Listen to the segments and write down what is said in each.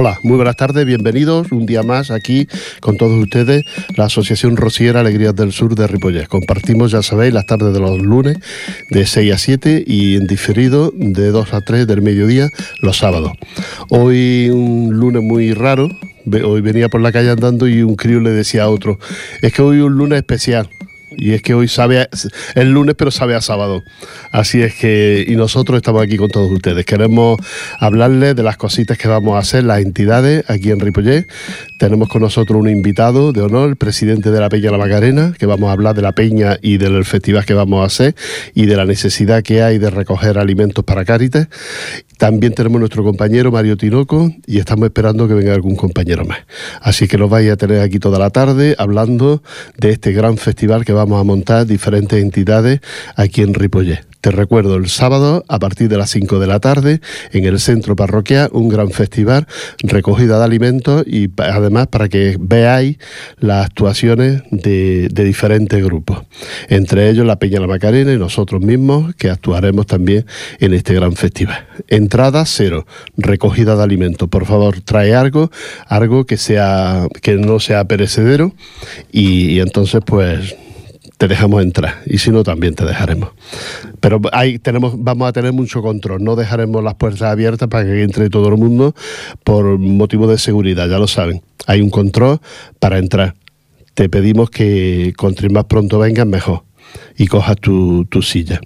Hola, muy buenas tardes, bienvenidos un día más aquí con todos ustedes, la Asociación Rociera Alegrías del Sur de Ripollés. Compartimos, ya sabéis, las tardes de los lunes de 6 a 7 y en diferido de 2 a 3 del mediodía los sábados. Hoy un lunes muy raro, hoy venía por la calle andando y un crío le decía a otro, es que hoy un lunes especial y es que hoy sabe a, el lunes, pero sabe a sábado. Así es que, y nosotros estamos aquí con todos ustedes. Queremos hablarles de las cositas que vamos a hacer, las entidades aquí en Ripollet. Tenemos con nosotros un invitado de honor, el presidente de la Peña La Macarena, que vamos a hablar de la peña y del festival que vamos a hacer y de la necesidad que hay de recoger alimentos para Cáritas. También tenemos nuestro compañero Mario Tinoco y estamos esperando que venga algún compañero más. Así que los vais a tener aquí toda la tarde hablando de este gran festival que vamos a montar diferentes entidades aquí en Ripollet. Te recuerdo, el sábado a partir de las 5 de la tarde en el centro parroquial, un gran festival, recogida de alimentos y además para que veáis las actuaciones de, diferentes grupos. Entre ellos la Peña La Macarena y nosotros mismos que actuaremos también en este gran festival. Entrada cero, recogida de alimentos. Por favor, trae algo, algo que sea que no sea perecedero y entonces pues te dejamos entrar y si no también te dejaremos. Pero ahí tenemos, vamos a tener mucho control, no dejaremos las puertas abiertas para que entre todo el mundo por motivo de seguridad, ya lo saben. Hay un control para entrar. Te pedimos que contra más pronto vengas mejor y cojas tu, silla.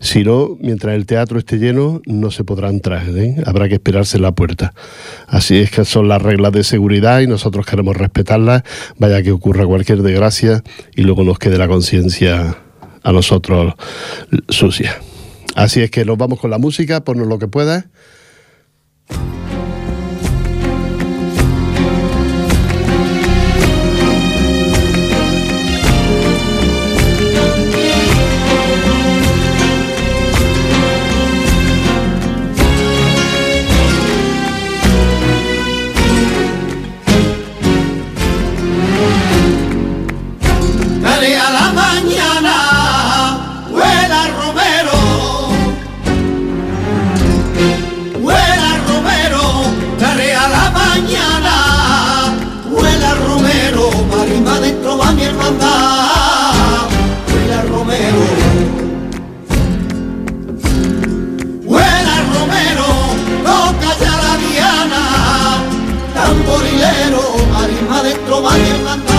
Si no, mientras el teatro esté lleno, no se podrá entrar. ¿eh? Habrá que esperarse en la puerta. Así es que son las reglas de seguridad y nosotros queremos respetarlas. Vaya que ocurra cualquier desgracia y luego nos quede la conciencia a nosotros sucia. Así es que nos vamos con la música, ponnos lo que puedas. Alargando la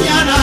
Sobre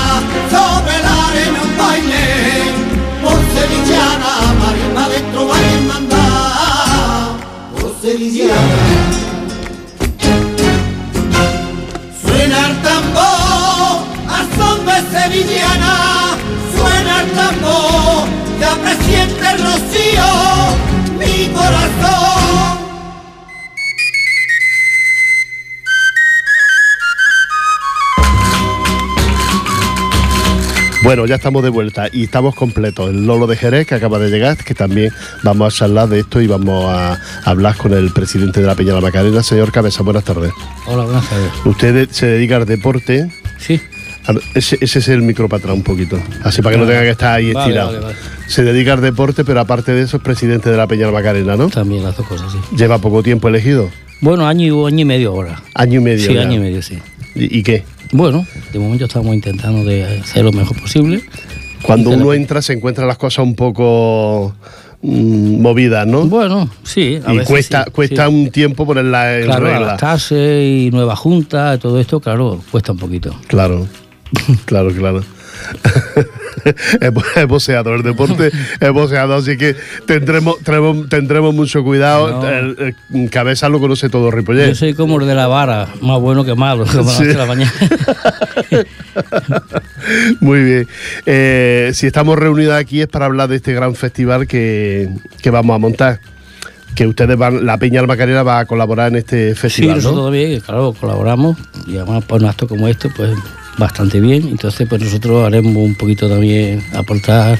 Bueno, ya estamos de vuelta y estamos completos. El Lolo de Jerez, que acaba de llegar, que también vamos a charlar de esto y vamos a hablar con el presidente de la Peña de la Macarena, señor Cabeza. Buenas tardes. Hola, buenas tardes. Usted se dedica al deporte. Sí. Ver, Ese, ese es el micro para atrás un poquito, así para que no tenga que estar ahí estirado. vale, vale. Se dedica al deporte, pero aparte de eso es presidente de la Peña de la Macarena, ¿no? También las dos cosas, sí. Lleva poco tiempo elegido, Bueno, año y, año y medio ahora. año y medio. Sí, ya. año y medio, sí. ¿Y, y qué? Bueno, de momento estamos intentando de hacer lo mejor posible. Cuando uno entra se encuentra las cosas un poco mm, movidas, ¿no? Bueno, sí. A y veces cuesta, sí, cuesta sí. un tiempo ponerla en Claro, regla. adaptarse y nueva junta, todo esto, claro, cuesta un poquito. Claro, claro, claro. es, bo- es boxeador, el deporte es boxeador, así que tendremos, tendremos, tendremos mucho cuidado. No. El, el cabeza lo conoce todo Ripollet. Yo soy como el de la vara, más bueno que malo, como Sí. la mañana. Muy bien. Eh, si estamos reunidos aquí es para hablar de este gran festival que, que vamos a montar. Que ustedes van, la Peña Almacarena va a colaborar en este Sí, festival, nosotros ¿no? también, claro, colaboramos y además para un acto como este, pues bastante bien. Entonces, pues nosotros haremos un poquito también, aportar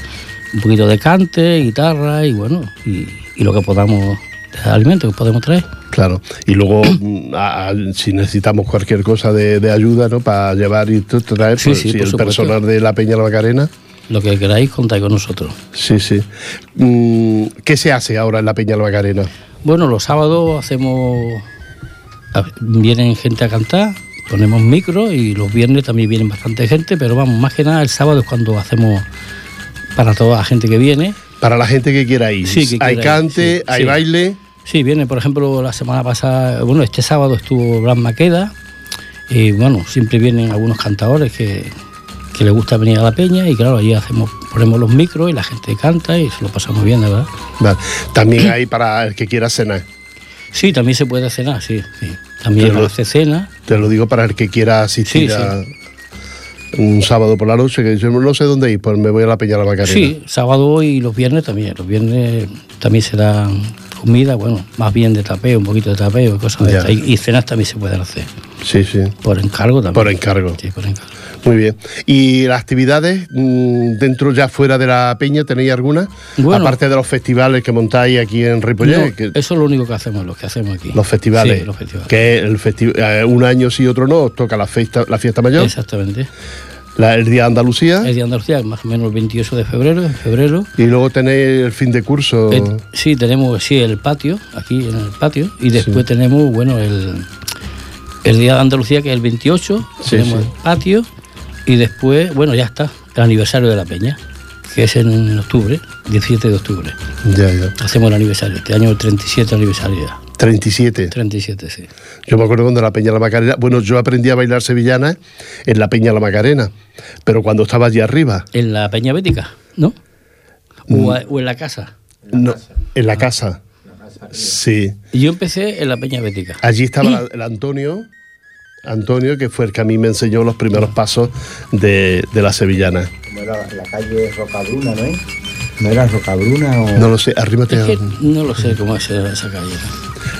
un poquito de cante, guitarra y bueno, y, y lo que podamos de alimentos que podemos traer. Claro. Y luego, mm, a- a- si necesitamos cualquier cosa de, de ayuda, ¿no? Para llevar y traer, Sí, pues, sí, si el supuesto. personal de la Peña Almacarena. Lo que queráis, contáis con nosotros. Sí, sí. Mm, ¿Qué se hace ahora en la Peña Almacarena? Bueno, los sábados hacemos. Vienen gente a cantar, ponemos micro y los viernes también vienen bastante gente, pero vamos, más que nada el sábado es cuando hacemos para toda la gente que viene. Para la gente que quiera ir. Sí, que hay ir, cante, sí, hay sí. baile. Sí, viene, por ejemplo, la semana pasada, bueno, este sábado estuvo Blas Maqueda y bueno, siempre vienen algunos cantadores que, que les gusta venir a la peña y claro, allí hacemos, ponemos los micros y la gente canta y se lo pasamos bien, de verdad. Vale. También hay para el que quiera cenar. Sí, también se puede cenar, sí, sí. También Pero- hace cena. Te lo digo para el que quiera asistir Sí, sí. a un sábado por la noche, que yo no sé dónde ir, pues me voy a la Peña de la Macarena. Sí, sábado y los viernes también. Los viernes también se dan comida, bueno, más bien de tapeo, un poquito de tapeo y cosas de. Y, y cenas también se pueden hacer. sí, sí. Por encargo también. Por encargo. Sí, por encargo. Muy bien. ¿Y las actividades mm, dentro ya fuera de la Peña tenéis alguna? Bueno. Aparte de los festivales que montáis aquí en Ripollet. No, que- eso es lo único que hacemos, lo que hacemos aquí. los festivales. Sí, los festivales. Que el festi- eh, un año sí, otro no, os toca la fiesta, la fiesta mayor, Exactamente. La- el día de Andalucía, Es de Andalucía, más o menos el 28 de febrero, en febrero. y luego tenéis el fin de curso. Eh, sí, tenemos sí, el patio, aquí en el patio, y después tenemos, bueno, el, el día de Andalucía, que es el 28, Sí, tenemos el patio, y después, bueno, ya está, el aniversario de la peña, que es en octubre, 17 de octubre. Ya, ya. Hacemos el aniversario, este año el 37 aniversario ya. 37. 37, sí. Yo me acuerdo cuando la Peña de la Macarena. Bueno, yo aprendí a bailar sevillana en la Peña de la Macarena, pero cuando estaba allí arriba, En la peña bética, ¿no? Mm. O, a- o en la casa. no, en la casa. Sí. Y Yo empecé en la peña bética. Allí estaba el Antonio, Antonio, que fue el que a mí me enseñó los primeros pasos de, de la sevillana. Como era la calle Rocabruna, ¿no es? ¿No era Rocabruna o...? No lo sé, arrímate. Es que no lo sé cómo es esa calle.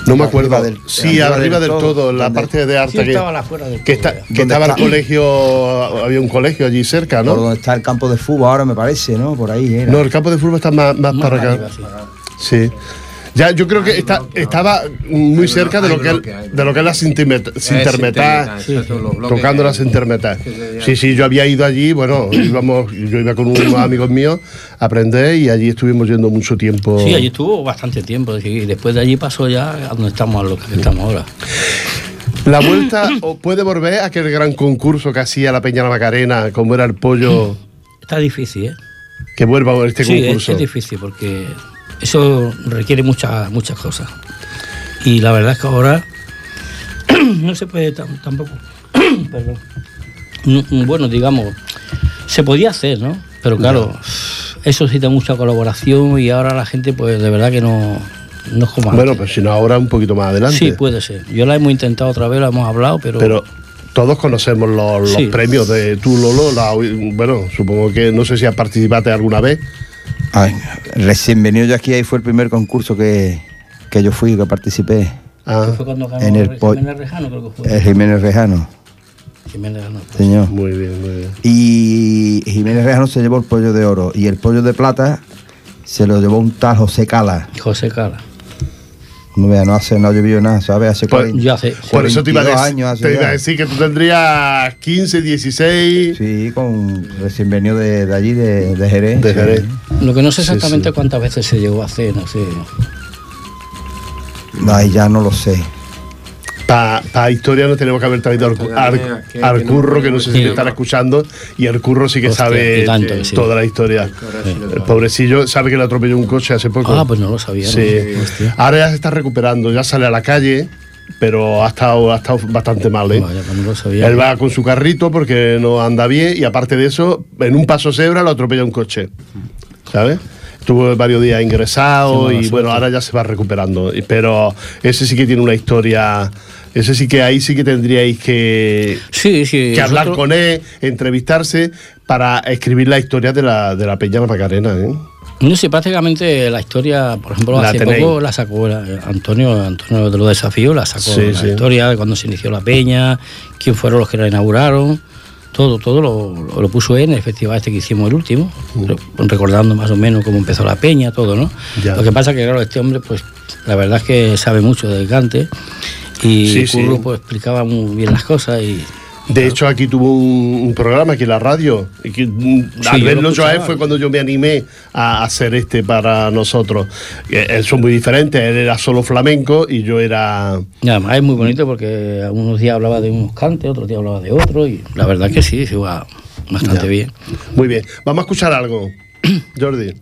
No me Arriba acuerdo. del- sí, arriba arriba del del todo, todo, en la parte de arte. Sí, que, estaba la afuera del que, todo, está, ya. que ¿Dónde estaba el colegio, había un colegio allí cerca, Por ¿no? donde está el campo de fútbol ahora, me parece, ¿no? Por ahí era. No, el campo de fútbol está más, más Más para acá. arriba, sí. Sí. Ya, yo creo que está, estaba muy cerca de lo que, es- de lo que es las intermet- intermetas, tocando las intermetas. Sí, sí, yo había ido allí, bueno, íbamos, yo iba con unos amigos míos a aprender y allí estuvimos yendo mucho tiempo. Sí, allí estuvo bastante tiempo. Y después de allí pasó ya a donde estamos, a lo que estamos ahora. La vuelta o puede volver a aquel gran concurso que hacía la Peña la Macarena, como era el pollo. Está difícil, ¿eh? que vuelva a este sí, es, concurso. es difícil porque eso requiere muchas muchas cosas. Y la verdad es que ahora no se puede tam- tampoco. Perdón. No, Bueno, digamos, se podía hacer, ¿no? Pero claro, eso da mucha colaboración y ahora la gente, pues de verdad que no, no es como Bueno, pues si no, ahora un poquito más adelante. Sí, puede ser. Yo la hemos intentado otra vez, la hemos hablado, pero. Pero todos conocemos los, los Sí. premios de tú, Lolo. la- bueno, supongo que no sé si has participado alguna vez. Ay, recién venido yo aquí, ahí fue el primer concurso que, que yo fui, que participé. Ah, fue cuando ganó en el Jiménez Rejano, creo que fue. El Jiménez Rejano, Jiménez Rejano, pues. señor. muy bien, muy bien. Y Jiménez Rejano se llevó el pollo de oro y el pollo de plata se lo llevó un tal José Cala. José Cala. No vea, no hace, no ha llovido nada, ¿sabes? Hace Pues, 40 Ya hace. Por eso te iba, a 22 decir, años hace te iba a decir que tú tendrías 15, 16. Sí, con recién venido de, de allí, de, de Jerez. De Jerez. Lo que no sé Sí, exactamente sí. cuántas veces se llegó a hacer, no sé. Ay, ya no lo sé. Para historia no tenemos que haber traído al, al- al curro, que no sé si me están escuchando, y el curro sí que Hostia, sabe tanto sí. toda la historia. El pobrecillo sabe que le atropelló un coche hace poco. Ah, pues no lo sabía. Sí. Ahora ya se está recuperando, ya sale a la calle, pero ha estado, ha estado bastante mal. ¿eh? Vaya, pues no lo sabía. Él va con su carrito porque no anda bien y aparte de eso, en un paso cebra lo atropella un coche. ¿Sabes? Estuvo varios días ingresado y bueno, ahora ya se va recuperando. Pero ese sí que tiene una historia. Ese sí que ahí sí que tendríais que, Sí, sí. que hablar con él, entrevistarse para escribir la historia de la, de la Peña Macarena. ¿eh? No sé, prácticamente la historia, por ejemplo, La hace tenéis. poco la sacó la- Antonio, Antonio de los desafíos, la sacó Sí, la historia de cuando se inició la peña, quién fueron los que la inauguraron, todo, todo lo, lo- puso en el festival este que hicimos el último, re- recordando más o menos cómo empezó la peña, todo, ¿no? Ya. Lo que pasa que claro, este hombre, pues, la verdad es que sabe mucho del cante y Sí, sí. Curro, pues explicaba muy bien las cosas y De hecho, aquí tuvo un, un programa aquí en la radio. Que, mm, Sí, al verlo lo yo a él fue cuando yo me animé a hacer este para nosotros. Eh, Él son muy diferentes. Él era solo flamenco y yo era. Y además es muy bonito porque unos días hablaba de unos cantes, otros días hablaba de otros y la verdad que sí, se iba bastante Ya. bien. Muy bien. Vamos a escuchar algo. Jordi.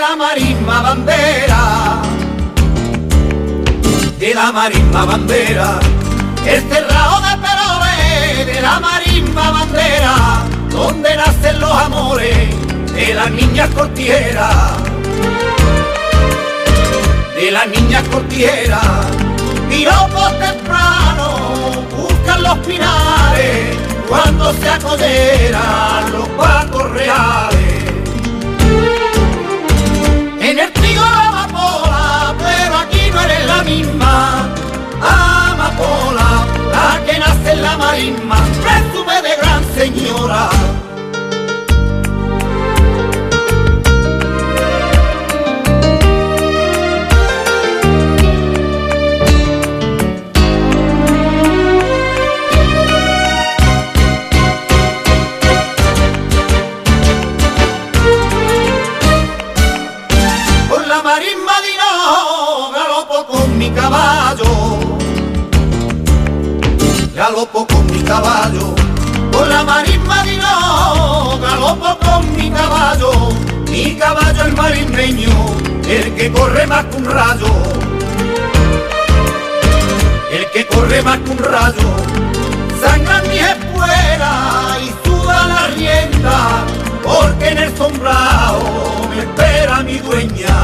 De la marisma bandera, de la marisma bandera. El cerrado de peroles de la marisma bandera, donde nacen los amores de las niñas cortieras, de las niñas cortieras. Piropos temprano buscan los pinares cuando se acoderan los pacos reales. Misma amapola, la que nace en la marisma, presume de gran señora. Galopo con mi caballo. Por la marisma de Hinojo galopo con mi caballo. Mi caballo el marismeño, el que corre más que un rayo. El que corre más que un rayo. Sangran mis espuelas y suda la rienda, porque en el sombrado me espera mi dueña.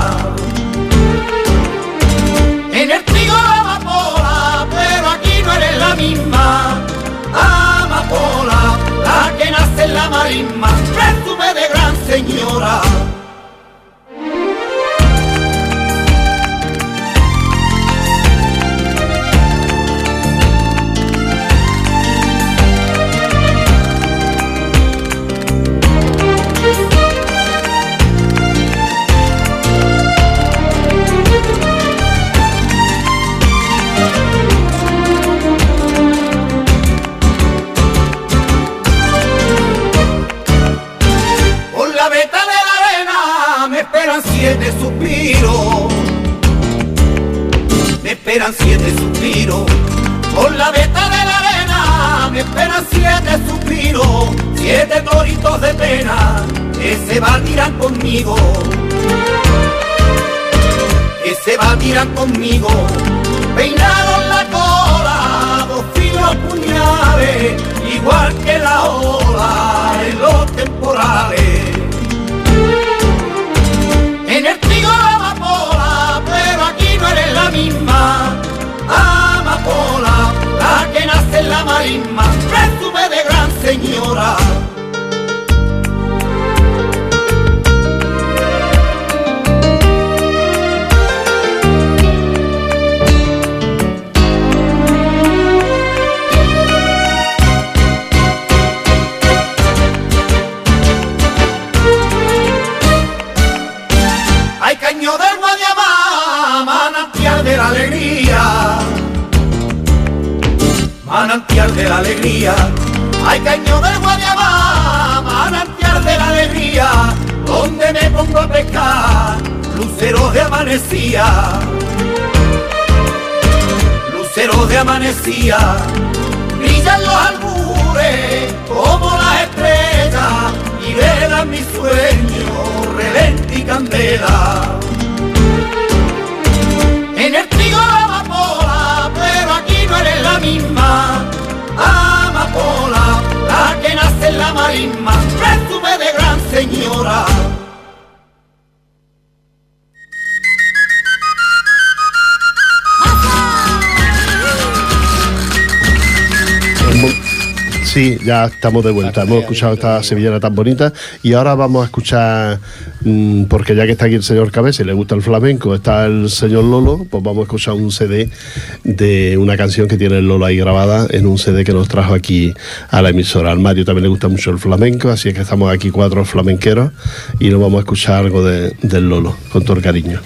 De la alegría. Hay caño del Guadiamá, manantial de la alegría. Donde me pongo a pescar, luceros de amanecía. Luceros de amanecía. Brillan los albures como las estrellas y velan mi sueño, relente y candela. En el trigo la amapola, pero aquí no eres la misma la marisma, presume de gran señora. Sí, ya estamos de vuelta. Hemos escuchado esta sevillana tan bonita y ahora vamos a escuchar, mm, porque ya que está aquí el señor Cabeza y le gusta el flamenco, está el señor Lolo, pues vamos a escuchar un CD de una canción que tiene el Lolo ahí grabada en un CD que nos trajo aquí a la emisora. Al Mario también le gusta mucho el flamenco, así es que estamos aquí cuatro flamenqueros y nos vamos a escuchar algo de- del Lolo, con todo el cariño.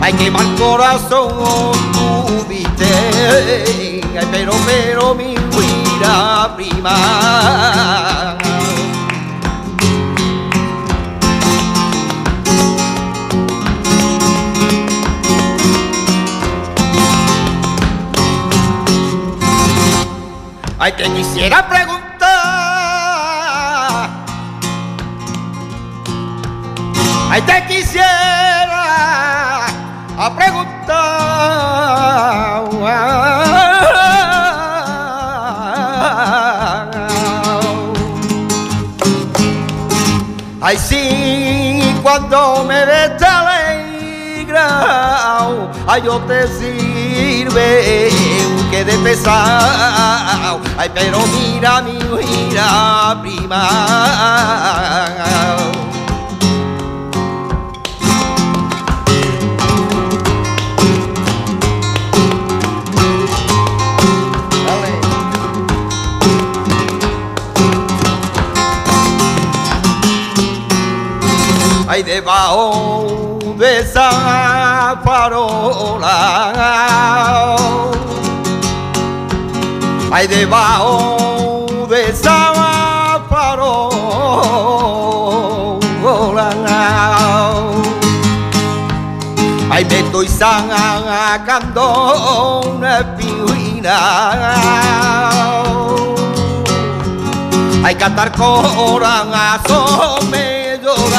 Ay que mal corazón tuviste ay pero pero mi huira prima Ay, te quisiera preguntar. Ay, te quisiera a preguntar. Ay, sí, cuando me ves alegra, ay, yo te sirve, que de besado. Ay, pero mira, mira, prima. Debajo de esa farola. Ay, debajo de esa farola. Ay, me estoy sacando una piuina. Ay, cantar corazo do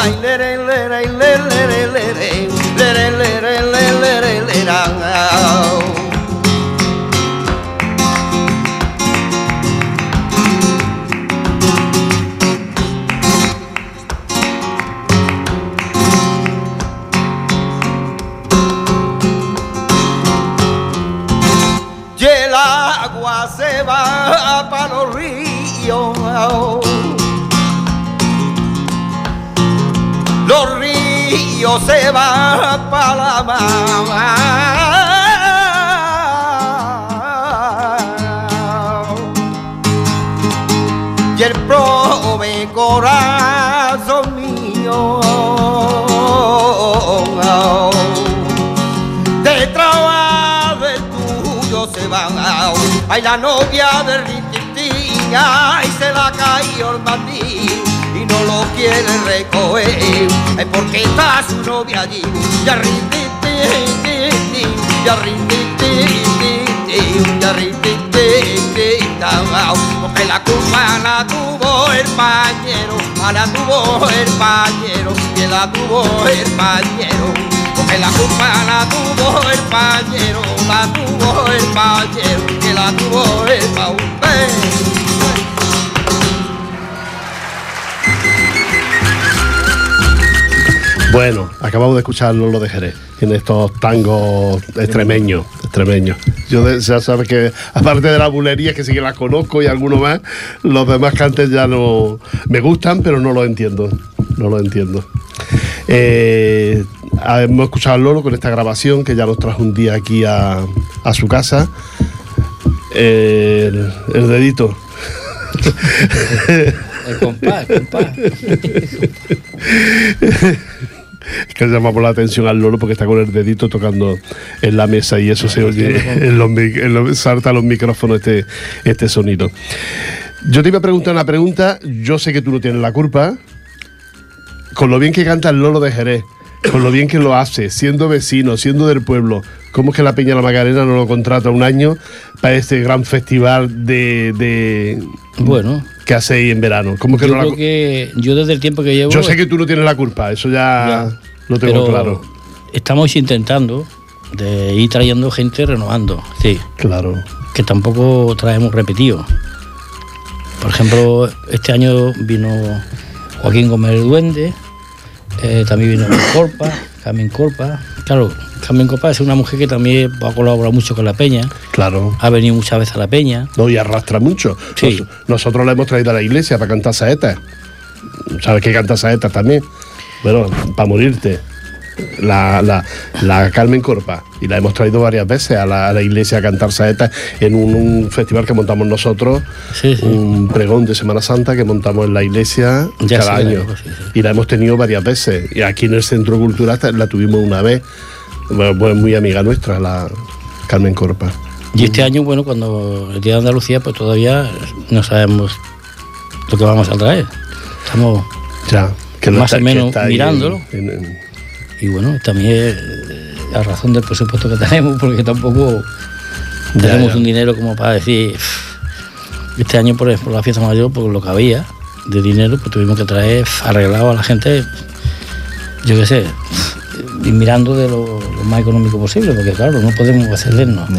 se van para la mar. Y el prove corazón mío detrás del tuyo se van ay la novia de Rititín ay se la cayó el mandil y no quiere recoger. Ay porque está su novia allí ya Rititín ya Rititín ya Rititín porque la culpa la tuvo el pañero. A la tuvo el pañero. Que la tuvo el pañero. Porque la culpa la tuvo el pañero, la tuvo el pañero, que la tuvo el pañero. Bueno, acabamos de escucharlo lo de Jerez. Tiene estos tangos extremeños, extremeños. Yo de- ya sabes que, aparte de la bulería, que sí que las conozco y alguno más, los demás cantes ya no me gustan, pero no los entiendo. No los entiendo. Eh, hemos escuchado al Lolo con esta grabación que ya nos trajo un día aquí a, a su casa. Eh, el, el dedito. El compás, el compás. Es que llama por la atención al loro porque está con el dedito tocando en la mesa y eso se oye, en los, en los- salta los micrófonos este, este sonido. Yo te iba a preguntar una pregunta, yo sé que tú no tienes la culpa, con lo bien que canta el Lolo de Jerez, con lo bien que lo hace, siendo vecino, siendo del pueblo, ¿cómo es que la Peña la Macarena no lo contrata un año para este gran festival de, de- Bueno, que hacéis en verano? ¿Cómo que yo no creo que yo desde el tiempo que llevo. Yo sé que tú no tienes la culpa, eso ya, Ya. lo tengo pero claro. Estamos intentando de ir trayendo gente renovando, sí, Claro. que tampoco traemos repetido. Por ejemplo, este año vino Joaquín Gómez el Duende, eh, también vino Corpa, Carmen Corpa. Claro, Carmen Corpa es una mujer que también ha colaborado mucho con la Peña, Claro. ha venido muchas veces a la Peña. No, y arrastra mucho. Sí. Nos- nosotros la hemos traído a la iglesia para cantar saetas. ¿Sabes qué canta saetas también? Bueno, para morirte. La, la, la Carmen Corpa. Y la hemos traído varias veces a la, a la iglesia a cantar saetas en un, un festival que montamos nosotros, Sí, sí. un pregón de Semana Santa que montamos en la iglesia Ya cada sí, año. sí. Y la hemos tenido varias veces. Y aquí en el Centro Cultural la tuvimos una vez. Bueno, pues muy amiga nuestra, la Carmen Corpa. Y este año, bueno, cuando el Día de Andalucía, pues todavía no sabemos lo que vamos a traer. Estamos, Ya. Que Más o que menos mirándolo. en- en- y bueno, también es la razón del presupuesto que tenemos, porque tampoco Ya, tenemos ya. un dinero como para decir, este año por ejemplo la fiesta mayor, por lo que había de dinero, pues tuvimos que traer arreglado a la gente, yo qué sé, mirando de lo, lo más económico posible, porque claro, no podemos excedernos.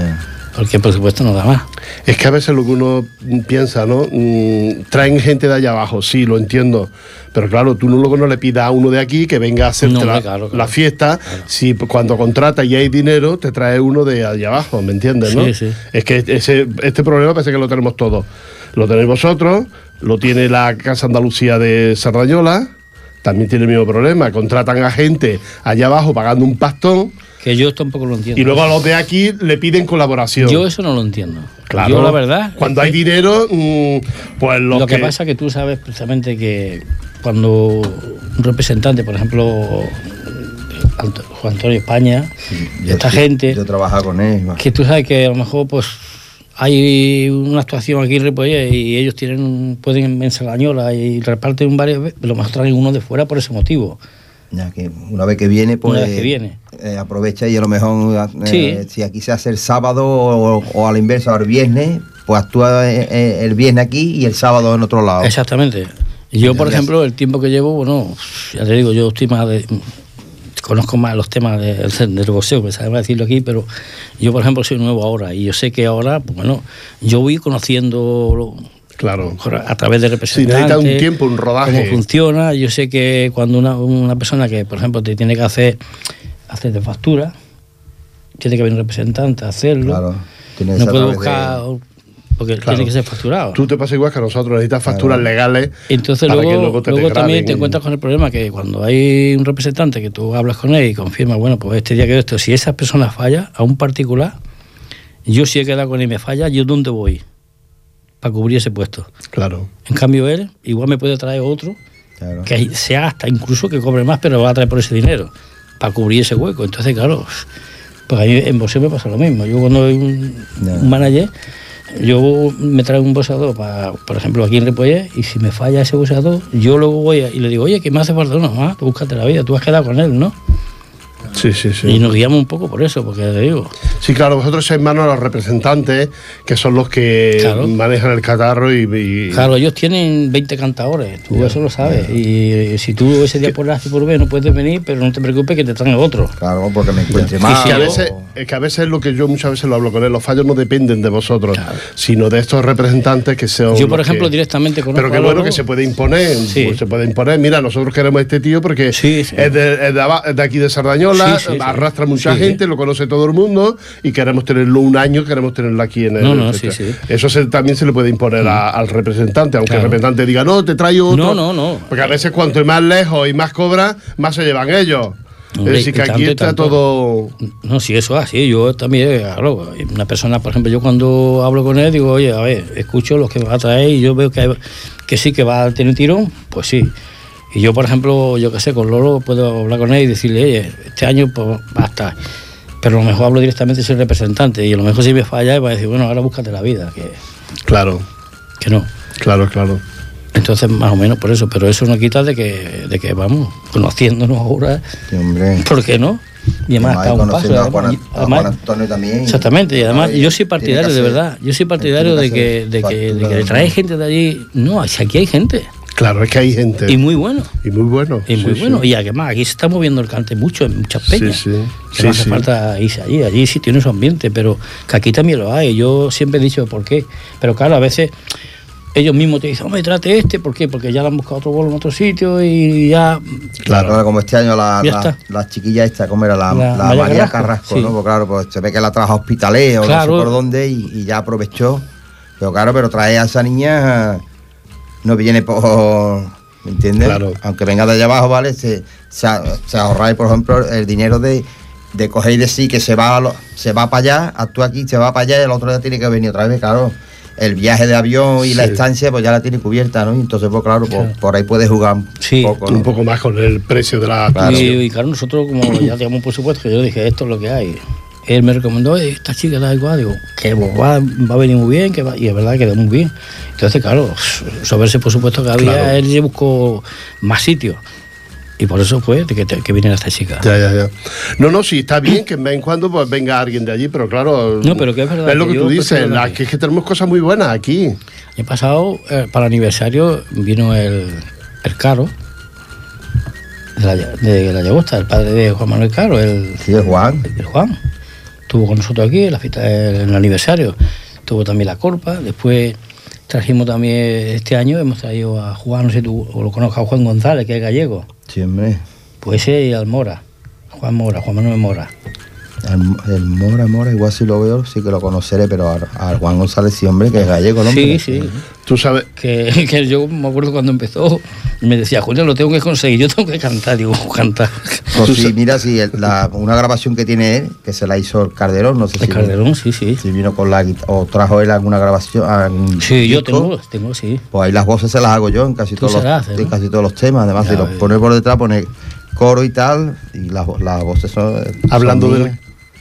Porque el presupuesto no da más. Es que a veces lo que uno piensa, ¿no? Mm, traen gente de allá abajo, sí, lo entiendo. Pero claro, tú no, luego no le pidas a uno de aquí que venga a hacerte No, la, claro, claro. la fiesta. Si cuando contrata y hay dinero, te trae uno de allá abajo, ¿me entiendes? ¿no? Sí, sí. Es que ese, este problema parece que lo tenemos todos. Lo tenéis vosotros, lo tiene la Casa Andalucía de Sardañola, también tiene el mismo problema. Contratan a gente allá abajo pagando un pastón Que yo tampoco lo entiendo. y luego a los de aquí le piden colaboración. Yo eso no lo entiendo. Claro. Yo la verdad. Cuando hay que dinero, mm, pues los Lo que pasa es que tú sabes precisamente que cuando un representante, por ejemplo, Juan Antonio España, Yo- esta yo- gente, Yo trabajaba con él. que tú sabes que a lo mejor pues hay una actuación aquí en Ripollet y ellos tienen un- pueden en Sardañola y reparten varias veces, pero a lo mejor traen uno de fuera por ese motivo. Ya que una vez que viene, pues. Una vez que viene. eh, aprovecha y a lo mejor, eh, si aquí se hace el sábado o, o a la inversa, el viernes, pues actúa eh, el viernes aquí y el sábado en otro lado. Exactamente. Yo, por ejemplo, el tiempo que llevo, bueno, ya te digo, yo estoy más de, conozco más los temas del, del boxeo, que sabe decirlo aquí, pero yo, por ejemplo, soy nuevo ahora y yo sé que ahora, pues bueno, yo voy conociendo lo- Claro. a través de Sí, representantes. necesita un tiempo, un rodaje. Cómo funciona. Yo sé que cuando una, una persona que, por ejemplo, te tiene que hacer, hacer de factura, tiene que haber un representante a hacerlo. Claro. Tiene que no puede buscar, porque Claro. tiene que ser facturado. Tú te pasa igual que a nosotros, necesitas facturas legales. Entonces para luego, que luego te luego te también te encuentras con el problema que cuando hay un representante que tú hablas con él y confirma, bueno, pues este día que esto, si esa persona falla a un particular, yo si he quedado con él y me falla, ¿yo dónde voy? Para cubrir ese puesto. Claro. En cambio él igual me puede traer otro Claro. que sea hasta incluso que cobre más, pero va a traer por ese dinero, para cubrir ese hueco. Entonces, claro, pues a mí en boxeo me pasa lo mismo. Yo cuando hay un manager, yo me traigo un boxeador, para, por ejemplo, aquí en Ripollet, y si me falla ese boxeador, yo luego voy y le digo, oye, ¿qué me hace falta? No, ah, tú búscate la vida, tú has quedado con él, ¿no? Sí, sí, sí. Y nos guiamos un poco por eso, porque te digo, Sí, claro, vosotros sois manos a los representantes, que son los que Claro. manejan el catarro y. y- claro, ellos tienen 20 cantadores, tú eso lo sabes, y si tú ese día por A y por B no puedes venir, pero no te preocupes que te traen otro. Claro, porque me encuentre Y mal. que a veces, es que a veces es lo que yo muchas veces lo hablo con él, los fallos no dependen de vosotros, sino de estos representantes que son. Yo, por ejemplo, que- directamente conozco Pero qué bueno que se puede imponer, Sí. pues se puede imponer. Mira, nosotros queremos a este tío porque Sí, sí. Es, de, es de es de aquí de Sardañola, Sí, sí, sí. arrastra mucha Sí. gente, lo conoce todo el mundo y queremos tenerlo un año, queremos tenerlo aquí en el. No, no, este- sí, sí. Eso se- también se le puede imponer a- al representante, aunque el representante diga, no, te traigo otro. No, no, no. Porque a veces cuanto más lejos y más cobra, más se llevan ellos. Hombre, es decir, que aquí está tanto. todo. No, si eso es así, yo también, claro, una persona, por ejemplo, yo cuando hablo con él digo, oye, a ver, escucho los que me va a traer y yo veo que, hay- que sí que va a tener tirón, pues sí. Y yo, por ejemplo, yo qué sé, con Lolo puedo hablar con él y decirle, oye, este año pues va a estar. Pero a lo mejor hablo directamente con el representante y a lo mejor si me falla va a decir, bueno, ahora búscate la vida, que, Claro, que no. claro, claro. Entonces, más o menos por eso, pero eso no quita de que, de que vamos, conociéndonos ahora, Sí, hombre. ¿por qué no? Y además, Además, está un paso. a Juan, además, a Juan Antonio también. Exactamente, y además yo soy partidario, que de verdad, yo soy partidario de que, de que, de que de- trae gente de allí. No, si aquí hay gente, Claro, es que hay gente. y muy bueno, Y muy bueno. y muy sí, bueno. sí. Y además aquí se está moviendo el cante mucho en muchas peñas. sí. Que Sí, no hace sí. falta irse allí, allí sí tiene su ambiente, pero que aquí también lo hay. Yo siempre he dicho por qué. Pero claro, a veces ellos mismos te dicen, hombre, trate este, ¿por qué? Porque ya le han buscado otro bolo en otro sitio y ya. Claro. Ahora, como este año la, la, chiquilla esta, ¿cómo era? La, La la María María Carrasco, Carrasco, sí. ¿no? Pues claro, pues se ve que la trajo a hospitaleo, no Claro. sé por dónde, y, y ya aprovechó. Pero claro, pero trae a esa niña, no viene por... ¿Me entiendes? Claro. Aunque venga de allá abajo, ¿vale? Se, se, se ahorráis, por ejemplo, el dinero de, de coger y decir que se va, a lo- se va para allá, actúa aquí, se va para allá y el otro día tiene que venir otra vez, claro. El viaje de avión y la estancia, pues ya la tiene cubierta, ¿no? Y entonces, pues claro, pues, Claro. por ahí puede jugar un Sí. poco. ¿no? Un poco más con el precio de la Claro. Y, y claro, nosotros, como ya teníamos por supuesto, que yo dije, esto es lo que hay. Él me recomendó, "Oye, esta chica da igual, digo, que va, va a venir muy bien, que va, y es verdad que quedó muy bien. Entonces, claro, sobre ese por supuesto que había, Claro. él ya buscó más sitios. Y por eso fue de que, te- que viniera esta chica. Ya, ya, ya. No, no, sí, está bien que de vez en cuando pues, venga alguien de allí, pero claro. No, pero que es verdad Es lo que tú dices, la- aquí. que es que tenemos cosas muy buenas aquí. El año pasado, eh, para el aniversario, vino el, el Caro, de la, de la Llagosta, el padre de Juan Manuel Caro, el, Sí, es Juan. el Juan. Estuvo con nosotros aquí en la fiesta en el aniversario. Tuvo también la corpa. Después trajimos también este año, hemos traído a Juan, no sé si tú o lo conozcas, a Juan González, que es gallego. Sí, hombre. Pues ese y al Mora. Juan Mora, Juan Manuel Mora. El, el Mora, Mora, igual si lo veo, sí que lo conoceré, pero a, a Juan González sí, hombre, que es gallego, ¿no? Sí, sí. Tú sabes, Que, que yo me acuerdo cuando empezó, me decía, Julián, lo tengo que conseguir, yo tengo que cantar, digo, cantar. Pues sí, mira, sí, el- la- una grabación que tiene él, que se la hizo el Calderón, no sé El si, Calderón, sí, sí. si vino con la o trajo él alguna grabación. algún Sí, yo tengo, tengo, sí. Pues ahí las voces se las hago yo en casi, todos los, las haces, en ¿no? casi todos los temas. Además, Ya si los ves. pone por detrás, pone coro y tal, y las, las voces son. hablando son de, mías.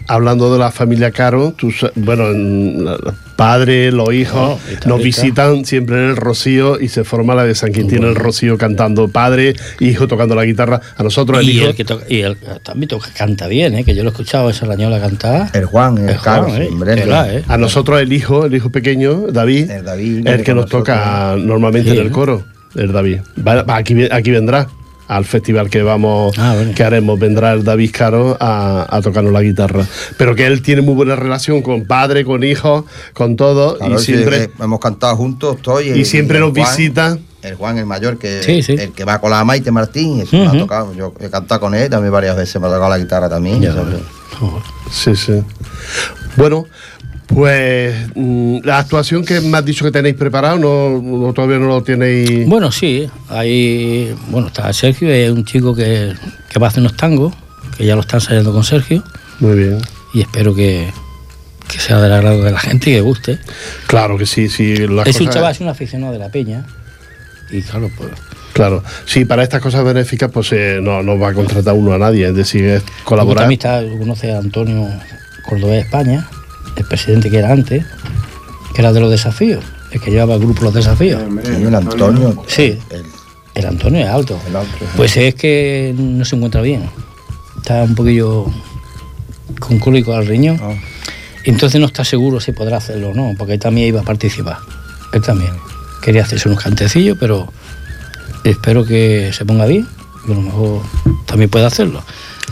Hablando de la familia Caro, tú sa- bueno, los padres, los hijos, nos visitan siempre en el Rocío y se forma la de San Quintín en el Rocío cantando padre, hijo tocando la guitarra. A nosotros el Y hijo. el que toca, y el también toca, canta bien, ¿eh? que yo lo he escuchado esa rañola cantar. El Juan, el, El Caro, Juan, ¿eh? hombre, El A, ¿eh? A nosotros el hijo, el hijo pequeño, David, El David, el que nos nosotros. toca normalmente Sí, en el coro, el David. Va- va, aquí, aquí vendrá al festival que vamos, Ah, bueno. que haremos, vendrá el David Caro a, a tocarnos la guitarra. Pero que él tiene muy buena relación con padre, con hijos, con todo, Claro, y siempre, hemos cantado juntos, estoy. y siempre el nos Juan- visita. El Juan, el mayor, que Sí, sí. el que va con la Maite Martín, ese me ha Ujú. tocado. Yo he cantado con él también varias veces, me ha tocado la guitarra también. Ya. Sí, sí. Bueno, pues mm, la actuación que me has dicho que tenéis preparado, no, no- todavía no lo tenéis. Bueno, sí, ahí, bueno, está Sergio, es un chico que, que va a hacer unos tangos, que ya lo están ensayando con Sergio, Muy bien. y espero que, que sea del agrado de la gente y que guste. Claro que sí, sí. las es un chaval, es un aficionado de la peña, y claro, pues Claro, sí, para estas cosas benéficas, pues eh, no, no va a contratar uno a nadie, es decir, es colaborar. También está, conoce a Antonio Cordobés de España, el presidente que era antes, que era de los desafíos, el que llevaba el grupo Los Desafíos. Sí, el Antonio. Sí. El, El Antonio es alto. el otro. Pues es que no se encuentra bien. Está un poquillo con cólico al riñón. Ah. Entonces no está seguro si podrá hacerlo o no, porque él también iba a participar. Él también. Quería hacerse unos cantecillos, pero espero que se ponga bien y a lo mejor también pueda hacerlo.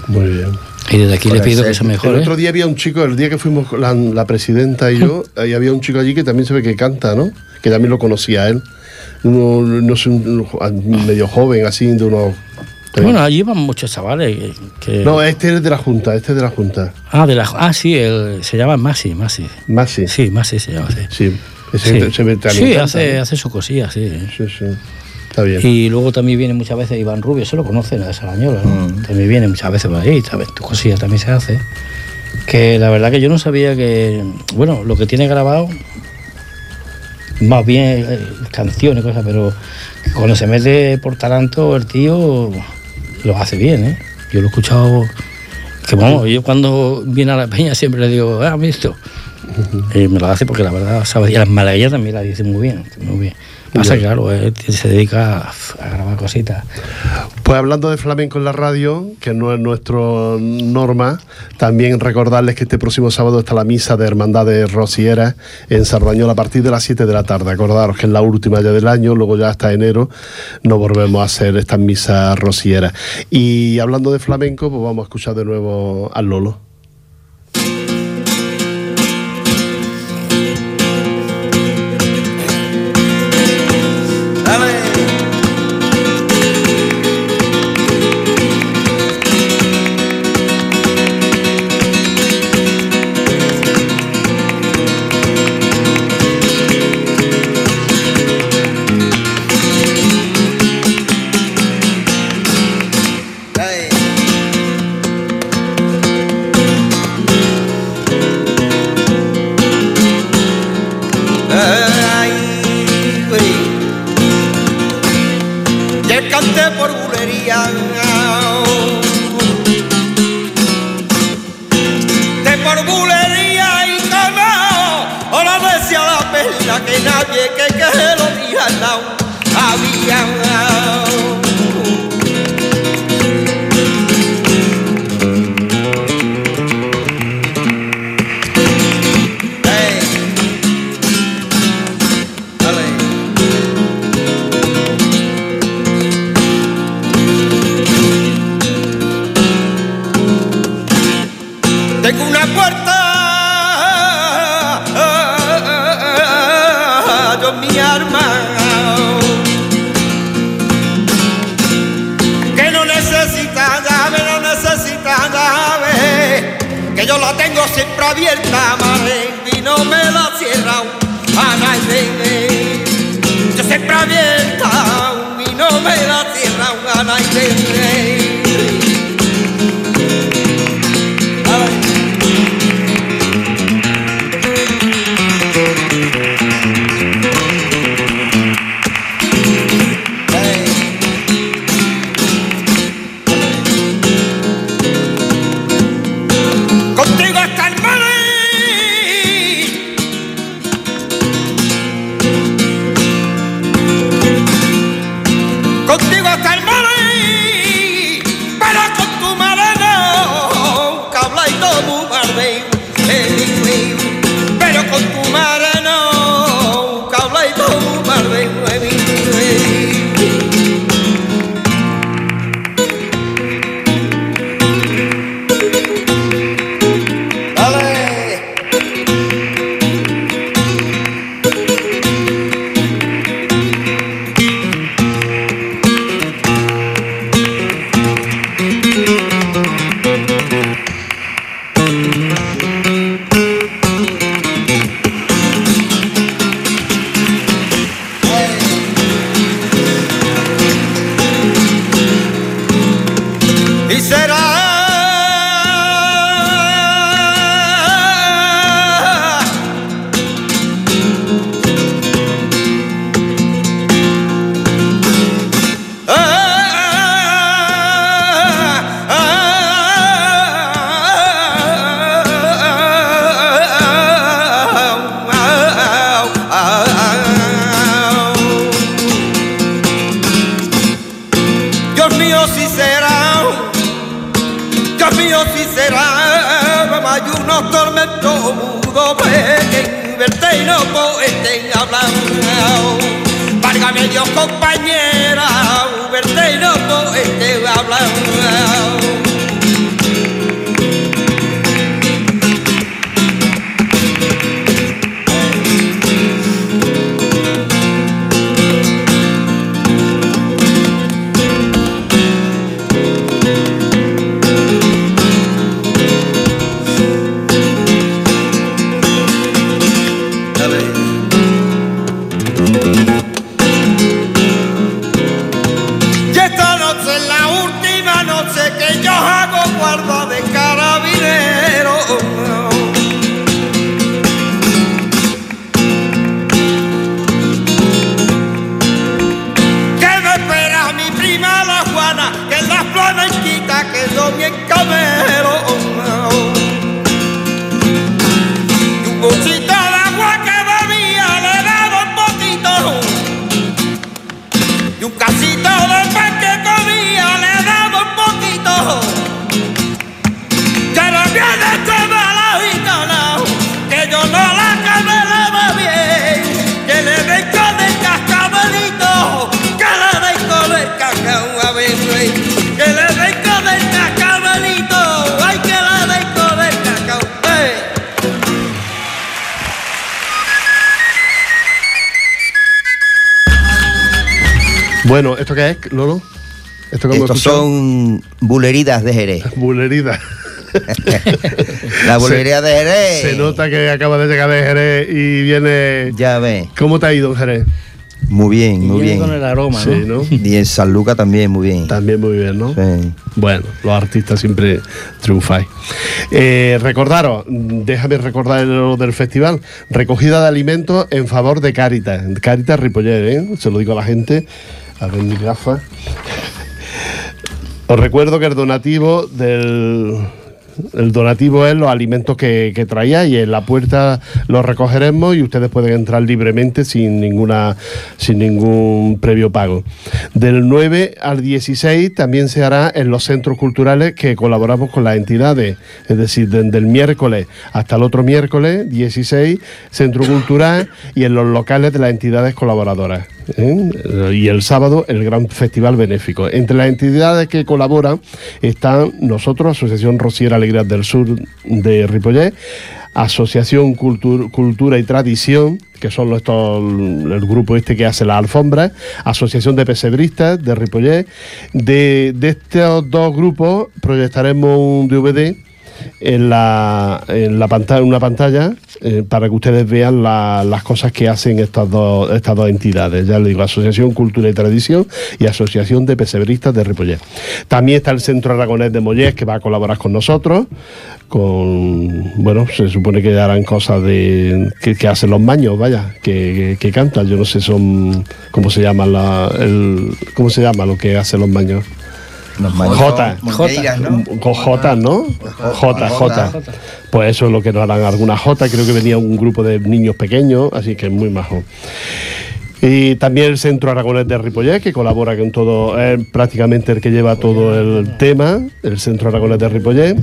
Muy bien. Y desde aquí le pido que se Sergio. El mejore. otro día había un chico, el día que fuimos la, la presidenta y yo, ahí había un chico allí que también se ve que canta, ¿no? Que también lo conocía él. Uno, no sé, un, medio joven, así, de unos. Bueno, allí van muchos chavales que... No, este es de la Junta, este es de la Junta. Ah, de la... ah, sí, el- se llama Masi, Masi. Más sí. Masi se llama, sí. Sí, ese Sí, se ve también Sí, canta, hace, hace sus cosillas, sí. Sí, sí. Está bien. Y luego también viene muchas veces Iván Rubio, se lo conocen, de Sarañola, ¿no? Mm. También viene muchas veces por ahí, ¿sabes? Tu cosilla también se hace. Que la verdad que yo no sabía que, bueno, lo que tiene grabado, más bien eh, canciones, cosas, pero cuando se mete por taranto el tío lo hace bien, ¿eh? Yo lo he escuchado, que vamos, yo cuando viene a la peña siempre le digo, ah, visto. Y me lo hace porque la verdad sabe, y las malaguillas también las dice muy bien, muy bien. Pasa que, claro, él se dedica a, grabar cositas. Pues hablando de flamenco en la radio, que no es nuestro norma, también recordarles que este próximo sábado está la misa de Hermandades Rosieras en Sardañola a partir de las 7 de la tarde. Acordaros que es la última ya del año, luego ya hasta enero no volvemos a hacer estas misas rosieras. Y hablando de flamenco, pues vamos a escuchar de nuevo al Lolo. Guarda ¿esto qué es, Lolo? ¿Esto que Estos son buleridas de Jerez. Bulerida. La bulería de Jerez. Se nota que acaba de llegar de Jerez y viene... Ya ves. ¿Cómo te ha ido en Jerez? Muy bien, muy bien. con el aroma, Sí, ¿no? ¿no? Y en San Luca también, muy bien. También muy bien, ¿no? Sí. Bueno, los artistas siempre triunfáis. Eh, recordaros, déjame recordar lo del festival. Recogida de alimentos en favor de Caritas. Caritas Ripollet, ¿eh? Se lo digo a la gente. A ver mis gafas. Os recuerdo que el donativo del. El donativo es los alimentos que, traía y en la puerta los recogeremos y ustedes pueden entrar libremente sin ninguna sin ningún previo pago. Del 9 al 16 también se hará en los centros culturales que colaboramos con las entidades, es decir, desde el miércoles hasta el otro miércoles 16 centro cultural y en los locales de las entidades colaboradoras. ¿eh? Y el sábado el gran festival benéfico. Entre las entidades que colaboran están nosotros, Asociación Rociera Alegrías del Sur de Ripollet, Asociación Cultura y Tradición, que son estos, el grupo este que hace las alfombras, Asociación de Pesebristas de Ripollet. De, de estos dos grupos proyectaremos un DVD en la, en la pantalla, una pantalla eh, para que ustedes vean las cosas que hacen estas dos, estas dos entidades. Ya les digo, Asociación Cultura y Tradición y Asociación de Pesebristas de Ripollet. También está el Centro Aragonés de Mollés que va a colaborar con nosotros. Con, bueno, se supone que harán cosas de que, hacen los maños, vaya, que, cantan. Yo no sé, son, ¿cómo se llama la, el, cómo se llama lo que hacen los maños? J. Con J, ¿no? J, J. Pues eso es lo que nos harán alguna J. Creo que venía un grupo de niños pequeños, así que muy majo. Y también el Centro Aragonés de Ripollet, que colabora con todo, es prácticamente el que lleva todo el tema, el Centro Aragonés de Ripollet.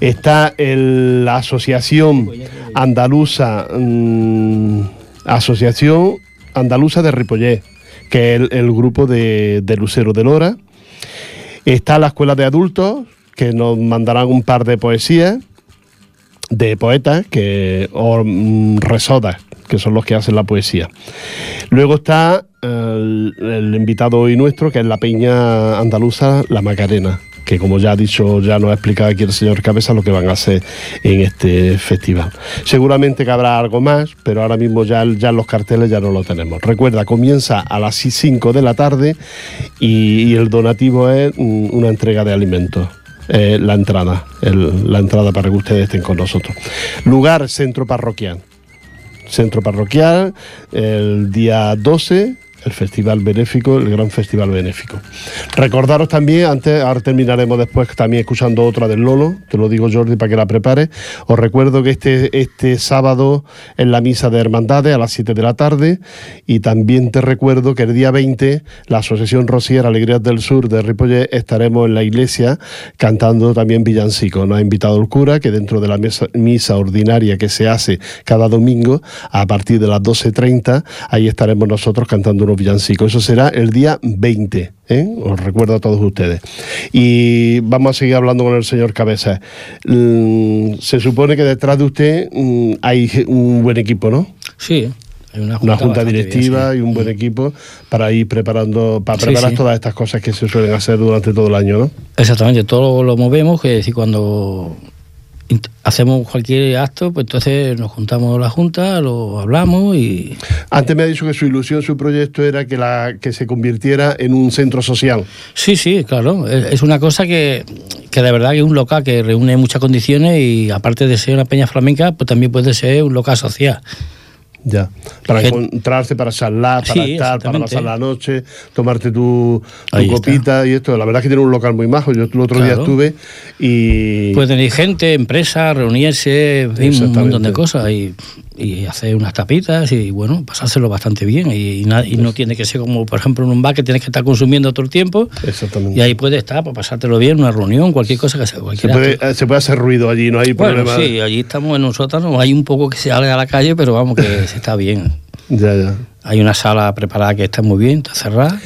Está la Asociación Andaluza, mm, Asociación Andaluza de Ripollet, que es el, grupo de, de Lucero de Lora Está la escuela de adultos, que nos mandarán un par de poesías de poetas que, o mm, resodas, que son los que hacen la poesía. Luego está el, el, invitado hoy nuestro, que es la peña andaluza La Macarena, que como ya ha dicho, ya nos ha explicado aquí el señor Cabeza lo que van a hacer en este festival. Seguramente que habrá algo más, pero ahora mismo ya, ya los carteles ya no lo tenemos. Recuerda, comienza a las 5 de la tarde y, el donativo es una entrega de alimentos. la entrada, la entrada para que ustedes estén con nosotros. Lugar, centro parroquial. Centro parroquial, el día 12 el festival benéfico, el gran festival benéfico. Recordaros también, antes, ahora terminaremos después también escuchando otra del Lolo, te lo digo Jordi para que la prepare. Os recuerdo que este, este sábado en la misa de hermandades a las 7 de la tarde y también te recuerdo que el día 20 la Asociación Rosier Alegrías del Sur de Ripollet estaremos en la iglesia cantando también villancico. Nos ha invitado el cura que dentro de la misa, misa ordinaria que se hace cada domingo a partir de las 12.30 ahí estaremos nosotros cantando villancicos. Eso será el día 20, ¿eh? os recuerdo a todos ustedes. Y vamos a seguir hablando con el señor Cabeza. Mm, se supone que detrás de usted mm, hay un buen equipo, ¿no? Sí. Hay una junta, directiva y un buen mm. equipo para ir preparando, para preparar todas estas cosas que se suelen hacer durante todo el año, ¿no? Exactamente, todo lo movemos, que decir, cuando hacemos cualquier acto, pues entonces nos juntamos la junta, lo hablamos y... Antes me ha dicho que su ilusión, su proyecto era que, la, que se convirtiera en un centro social. Sí, sí, claro. Es una cosa que, que de verdad que es un local que reúne muchas condiciones y aparte de ser una peña flamenca, pues también puede ser un local social. Ya, para encontrarse, para charlar, para estar, para pasar la noche, tomarte tu, copita y esto. La verdad es que tiene un local muy majo. Yo el otro día estuve y. Puede venir gente, empresa, reunirse, un montón de cosas. Y y hacer unas tapitas y bueno, pasárselo bastante bien. Y, no tiene que ser como, por ejemplo, en un bar que tienes que estar consumiendo todo el tiempo. Exactamente. Y ahí puede estar, para pues, pasártelo bien, una reunión, cualquier cosa que sea. Se puede, eh, se puede, hacer ruido allí, no hay bueno, Sí, allí estamos en un sótano, hay un poco que se sale a la calle, pero vamos, que está bien. Ya, ya. Hay una sala preparada que está muy bien, está cerrada.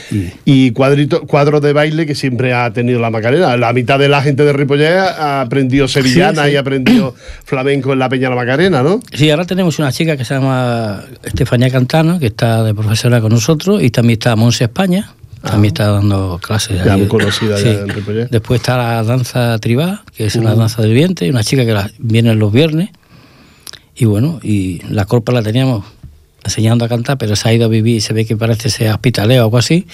Y, cuadrito, cuadros de baile que siempre ha tenido la Macarena. La mitad de la gente de Ripollet ha aprendido sevillana y ha aprendido flamenco en la Peña La Macarena, ¿no? Sí, ahora tenemos una chica que se llama Estefanía Cantana, que está de profesora con nosotros, y también está Monse España, también ah. está dando clases. Ya muy conocida ya en. Después está la danza tribal, que es una danza del viento, y una chica que viene los viernes. Y bueno, y la corpa la teníamos enseñando a cantar, pero se ha ido a vivir, se ve que parece ser hospitaleo o algo así,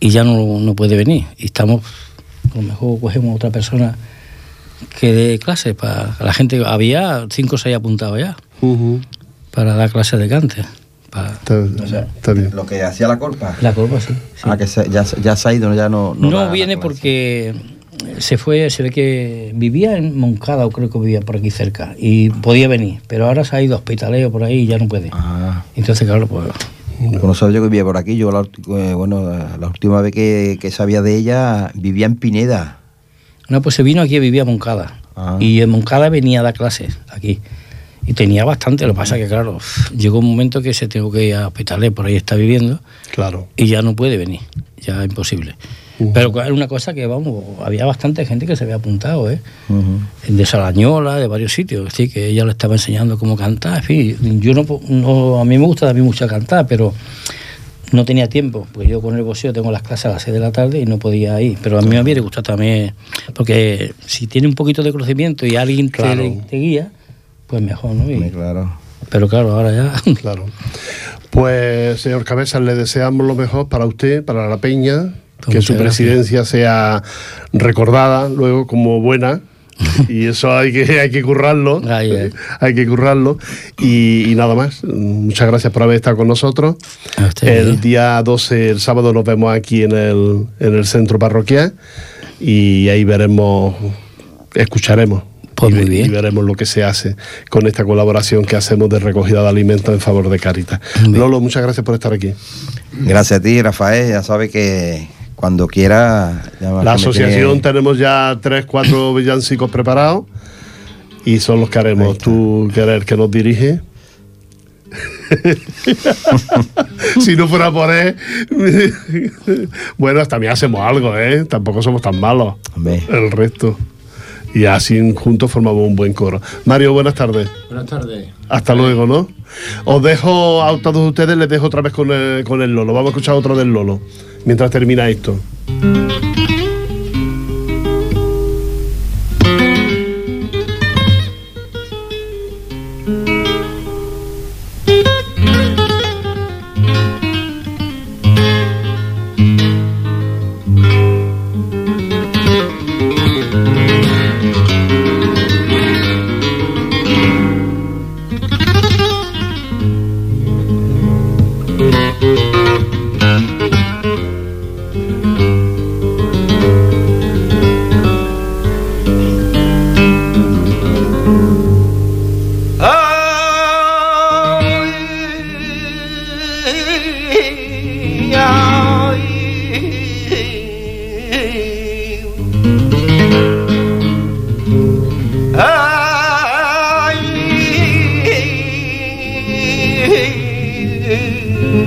y ya no, no puede venir. Y estamos, a lo mejor cogemos otra persona que dé clases para la gente. Había cinco o seis apuntados ya para dar clases de cante. está, bien. Lo que hacía la corpa. La corpa, sí. Ah, que ya, ya, se ha ido, ya no. No, viene porque se fue, se ve que vivía en Moncada, o creo que vivía por aquí cerca, y podía venir, pero ahora se ha ido a hospitaleo por ahí y ya no puede. Ah. Entonces, claro, pues. No sabía yo que vivía por aquí. Yo, la, eh, bueno, la última vez que, sabía de ella, vivía en Pineda. No, pues se vino aquí, vivía en Moncada. Ah. Y en Moncada venía a dar clases aquí. Y tenía bastante, lo que pasa que, claro, llegó un momento que se tengo que ir a hospitaleo, por ahí está viviendo. Claro. Y ya no puede venir, ya Pero era una cosa que, vamos, había bastante gente que se había apuntado, ¿eh? De Salañola, de varios sitios, decir, que ella le estaba enseñando cómo cantar, en fin, yo no, no a mí me gusta también mucho cantar, pero no tenía tiempo, porque yo con el bolsillo tengo las clases a las 6 de la tarde y no podía ir. Pero a mí me hubiera gustado también, porque si tiene un poquito de conocimiento y alguien te, te, guía, pues mejor, ¿no? Y, claro. Pero claro, ahora ya. Claro. Pues, señor Cabezas, le deseamos lo mejor para usted, para la Peña, que su presidencia sea recordada luego como buena y eso hay que, hay que currarlo. Hay que currarlo. Y, nada más. Muchas gracias por haber estado con nosotros. El día 12, el sábado, nos vemos aquí en el, en el centro parroquial y ahí veremos, escucharemos. Pues y, bien. y, veremos lo que se hace con esta colaboración que hacemos de recogida de alimentos en favor de Caritas. Lolo, muchas gracias por estar aquí. Gracias a ti, Rafael. Ya sabes que cuando quiera. La asociación tenemos ya tres, cuatro villancicos preparados y son los que haremos. Tú, querer que nos dirige. si no fuera por él, bueno, hasta también hacemos algo, ¿eh? Tampoco somos tan malos. El resto. Y así juntos formamos un buen coro. Mario, buenas tardes. Buenas tardes. Hasta luego, ¿no? Os dejo a todos ustedes, les dejo otra vez con el, con el Lolo. Vamos a escuchar otro del Lolo mientras termina esto. Me